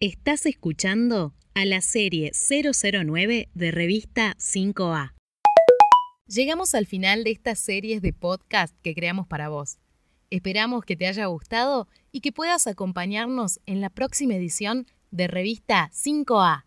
Estás escuchando a la serie 009 de revista 5A. Llegamos al final de estas series de podcast que creamos para vos. Esperamos que te haya gustado y que puedas acompañarnos en la próxima edición de revista 5A.